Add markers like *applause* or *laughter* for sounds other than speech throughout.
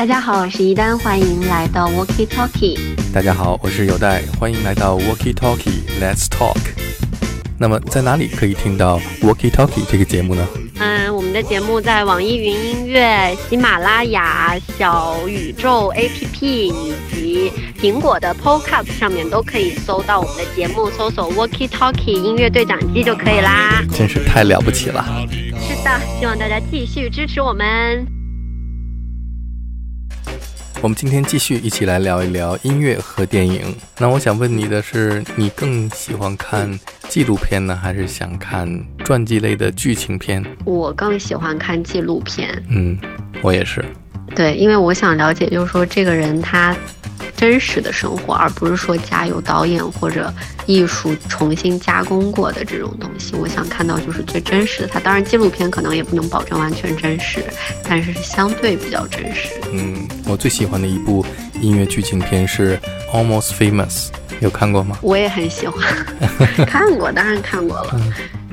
大家好，我是一丹，欢迎来到 Walkie Talkie。大家好，我是有代，欢迎来到 Walkie Talkie，Let's Talk。那么在哪里可以听到 Walkie Talkie 这个节目呢？嗯，我们的节目在网易云音乐、喜马拉雅、小宇宙 APP 以及苹果的 Podcast 上面都可以搜到我们的节目，搜索 Walkie Talkie 音乐对讲机就可以啦。真是太了不起了！是的，希望大家继续支持我们。我们今天继续一起来聊一聊音乐和电影。那我想问你的是，你更喜欢看纪录片呢，还是想看传记类的剧情片？我更喜欢看纪录片。嗯，我也是。对，因为我想了解，就是说这个人他。真实的生活，而不是说加有导演或者艺术重新加工过的这种东西。我想看到就是最真实的。它当然纪录片可能也不能保证完全真实，但是是相对比较真实。嗯，我最喜欢的一部音乐剧情片是《Almost Famous》，有看过吗？我也很喜欢，*laughs* 看过，当然看过了，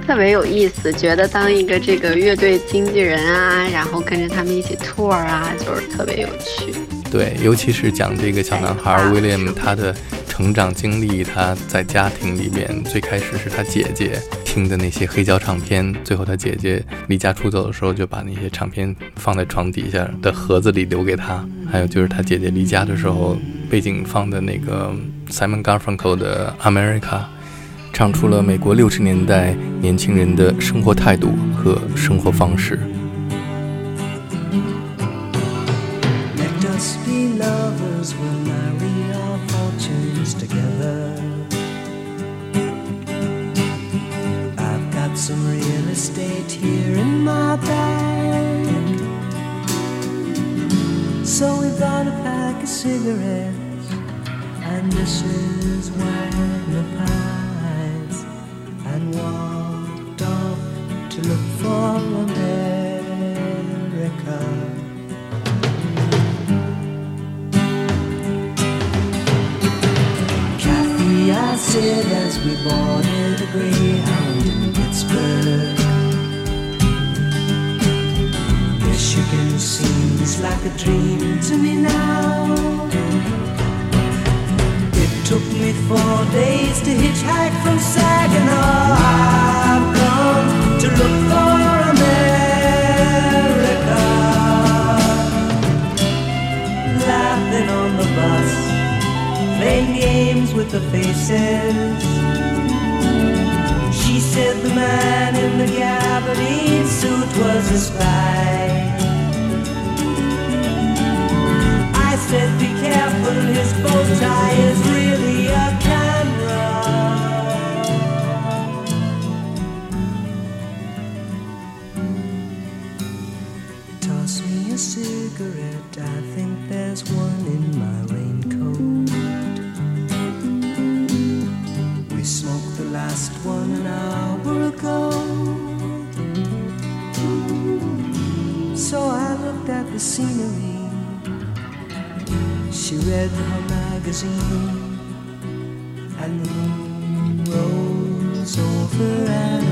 特别有意思。觉得当一个这个乐队经纪人啊，然后跟着他们一起 tour 啊，就是特别有趣。对，尤其是讲这个小男孩 William 他的成长经历，他在家庭里面最开始是他姐姐听的那些黑胶唱片，最后他姐姐离家出走的时候就把那些唱片放在床底下的盒子里留给他，还有就是他姐姐离家的时候背景放的那个 Simon Garfunkel 的 America，唱出了美国六十年代年轻人的生活态度和生活方式。must be lovers. We'll marry our fortunes together. I've got some real estate here in my bag. So we bought a pack of cigarettes and Mrs. the pies and walked off to look for a man. Kathy, as we boarded a Greyhound in Pittsburgh. Michigan seems like a dream to me now. It took me four days to hitchhike from Saginaw. With the faces. She said the man in the gabardine suit was a spy. I said, Be careful, his bow tie is really a camera. Toss me a cigarette, I think there's one in my one an hour ago. So I looked at the scenery she read her magazine, and the moon rose over an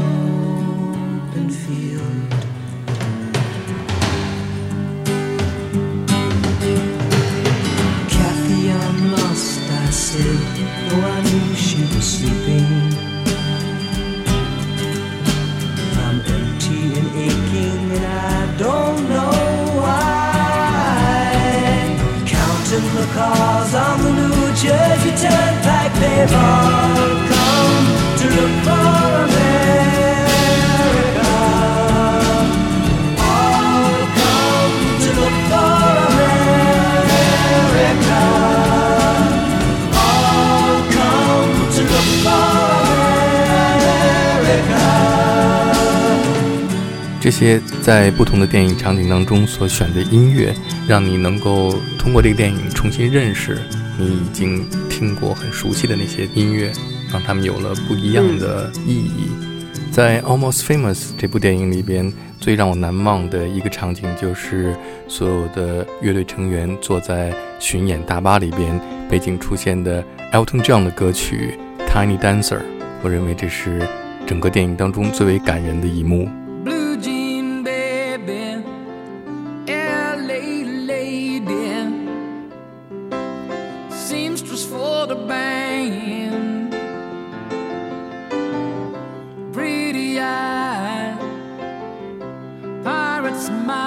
这些在不同的电影场景当中所选的音乐，让你能够通过这个电影重新认识你已经听过很熟悉的那些音乐，让他们有了不一样的意义。在《Almost Famous》这部电影里边，最让我难忘的一个场景就是所有的乐队成员坐在巡演大巴里边，背景出现的 Elton John 的歌曲《Tiny Dancer》。我认为这是整个电影当中最为感人的一幕。Smile.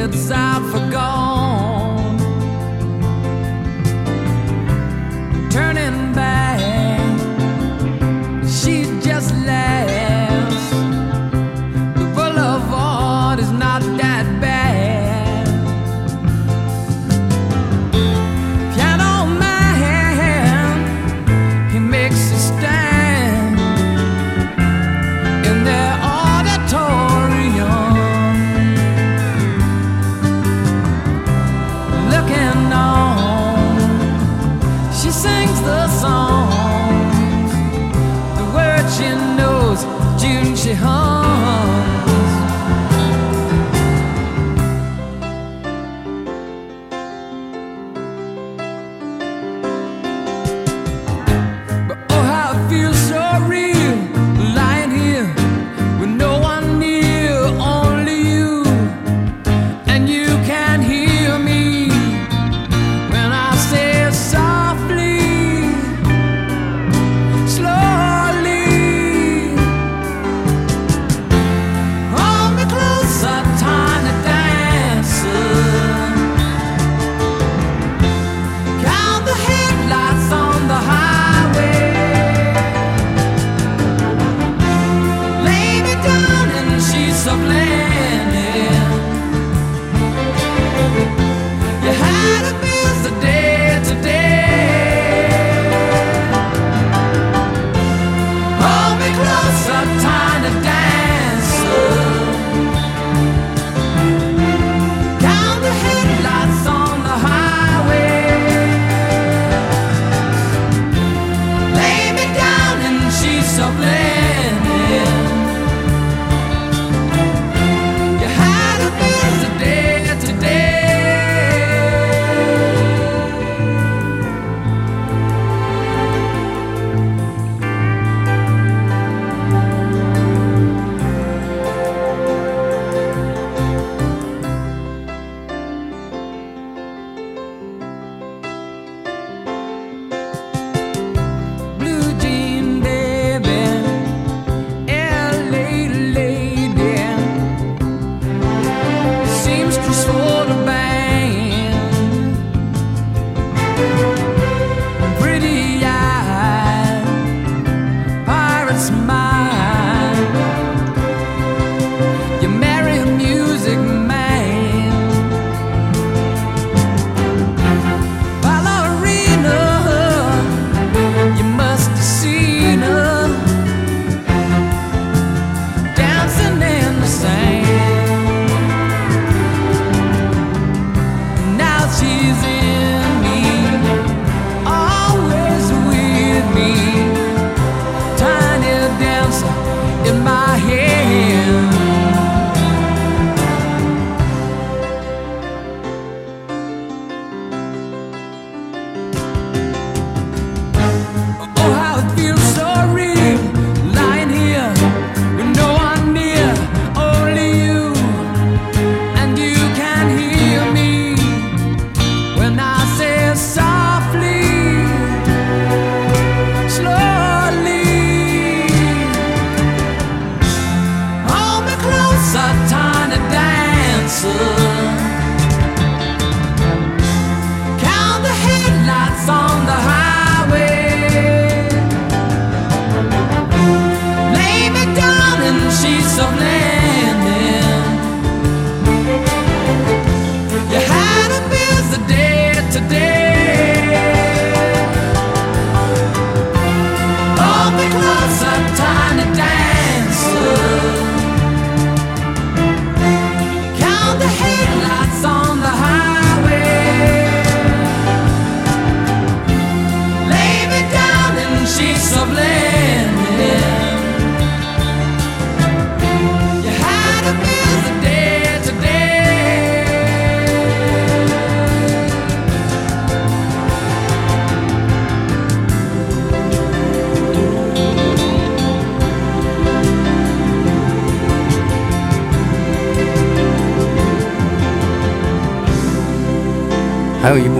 lips I've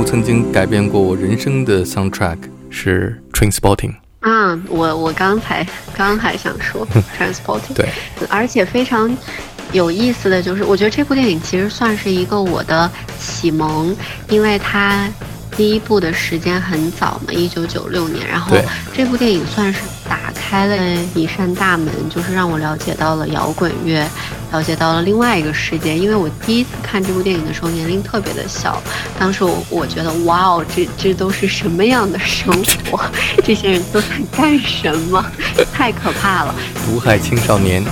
部曾经改变过我人生的 soundtrack 是《Trainspotting》。啊，我我刚才刚还想说 *laughs* Transporting，对，而且非常有意思的就是，我觉得这部电影其实算是一个我的启蒙，因为它第一部的时间很早嘛，一九九六年，然后这部电影算是打开了一扇大门，就是让我了解到了摇滚乐，了解到了另外一个世界。因为我第一次看这部电影的时候年龄特别的小，当时我我觉得哇哦，这这都是什么样的生活？*laughs* 这些人都在干什么？*laughs* 太可怕了！毒害青少年。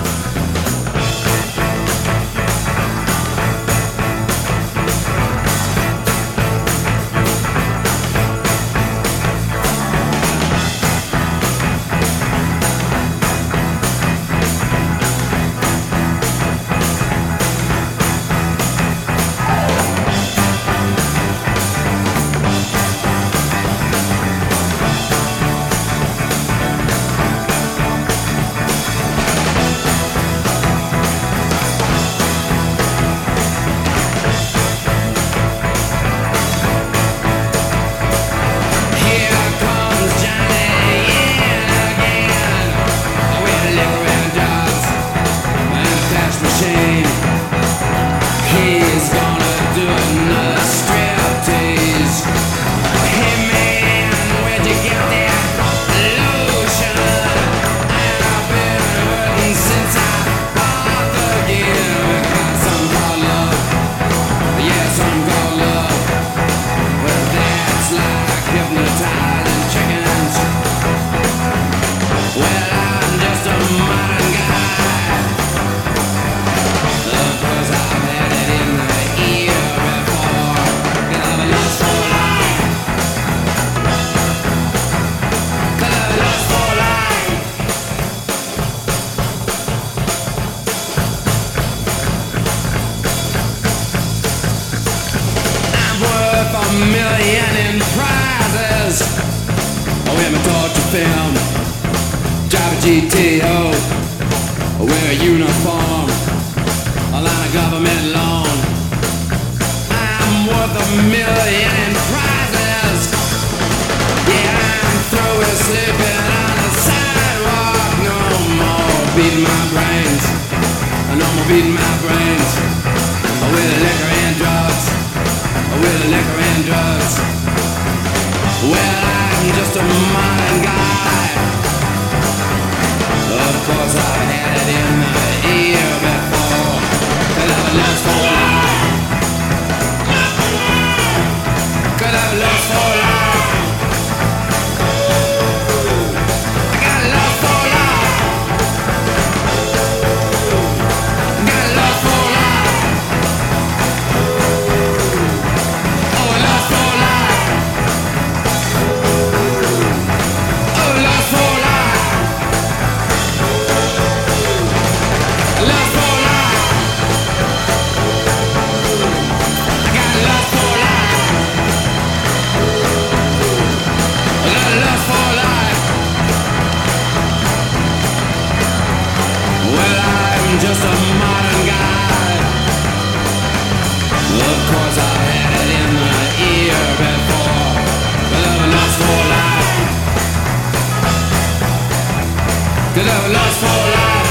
Cause I've for life.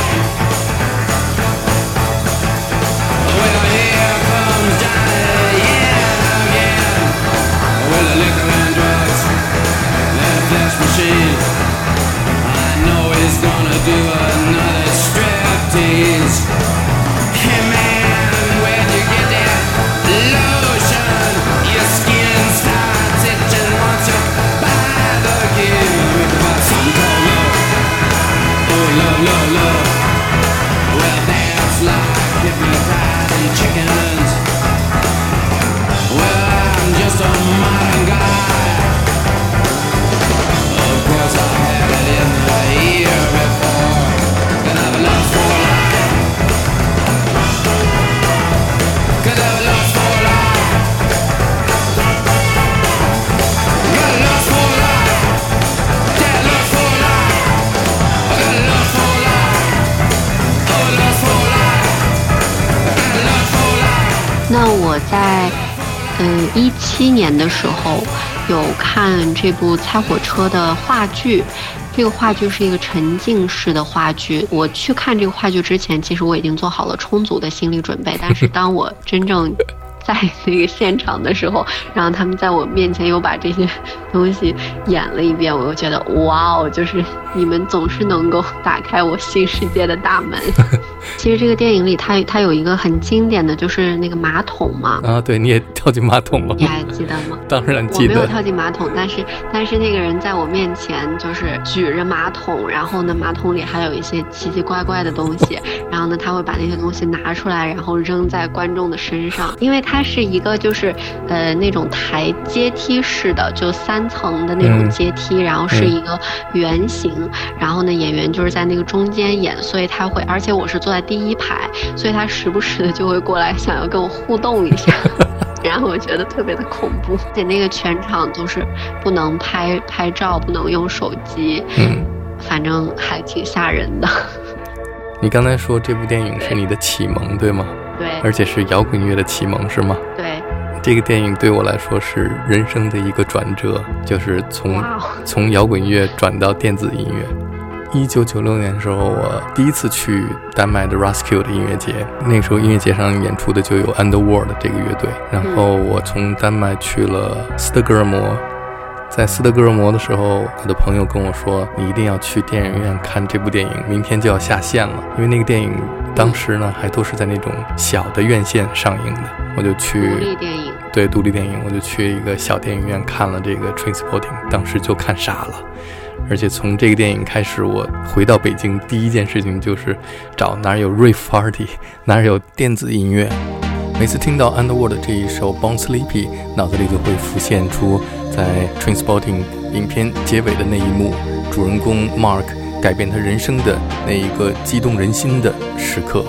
Comes again. With the liquor and drugs machine. I know he's gonna do another striptease. love, love. 在嗯，一七年的时候有看这部《猜火车》的话剧，这个话剧是一个沉浸式的话剧。我去看这个话剧之前，其实我已经做好了充足的心理准备，但是当我真正在那个现场的时候，然后他们在我面前又把这些东西演了一遍，我又觉得哇哦，就是你们总是能够打开我新世界的大门。*laughs* 其实这个电影里，它它有一个很经典的就是那个马桶嘛，啊，对，你也跳进马桶了，你还记得吗？*laughs* 当然记得。我没有跳进马桶，但是但是那个人在我面前就是举着马桶，然后呢，马桶里还有一些奇奇怪怪的东西，*laughs* 然后呢，他会把那些东西拿出来，然后扔在观众的身上，因为它是一个就是呃那种台阶梯式的，就三层的那种阶梯，然后是一个圆形，然后呢，演员就是在那个中间演，所以他会，而且我是坐在。第一排，所以他时不时的就会过来，想要跟我互动一下，*laughs* 然后我觉得特别的恐怖。而且那个全场都是不能拍拍照，不能用手机，嗯，反正还挺吓人的。你刚才说这部电影是你的启蒙，对吗？对，而且是摇滚乐的启蒙，是吗？对，这个电影对我来说是人生的一个转折，就是从从摇滚乐转到电子音乐。一九九六年的时候，我第一次去丹麦的 Roskilde 音乐节。那时候音乐节上演出的就有 Underworld 这个乐队。然后我从丹麦去了斯德哥尔摩，在斯德哥尔摩的时候，我的朋友跟我说：“你一定要去电影院看这部电影，明天就要下线了。”因为那个电影当时呢还都是在那种小的院线上映的。我就去独立电影，对独立电影，我就去一个小电影院看了这个 Trainspotting，当时就看傻了。而且从这个电影开始，我回到北京第一件事情就是找哪有 rave party，*laughs* 哪有电子音乐。每次听到 Underworld 这一首 Born Sleepy，脑子里就会浮现出在 Transporting 影片结尾的那一幕，主人公 Mark 改变他人生的那一个激动人心的时刻。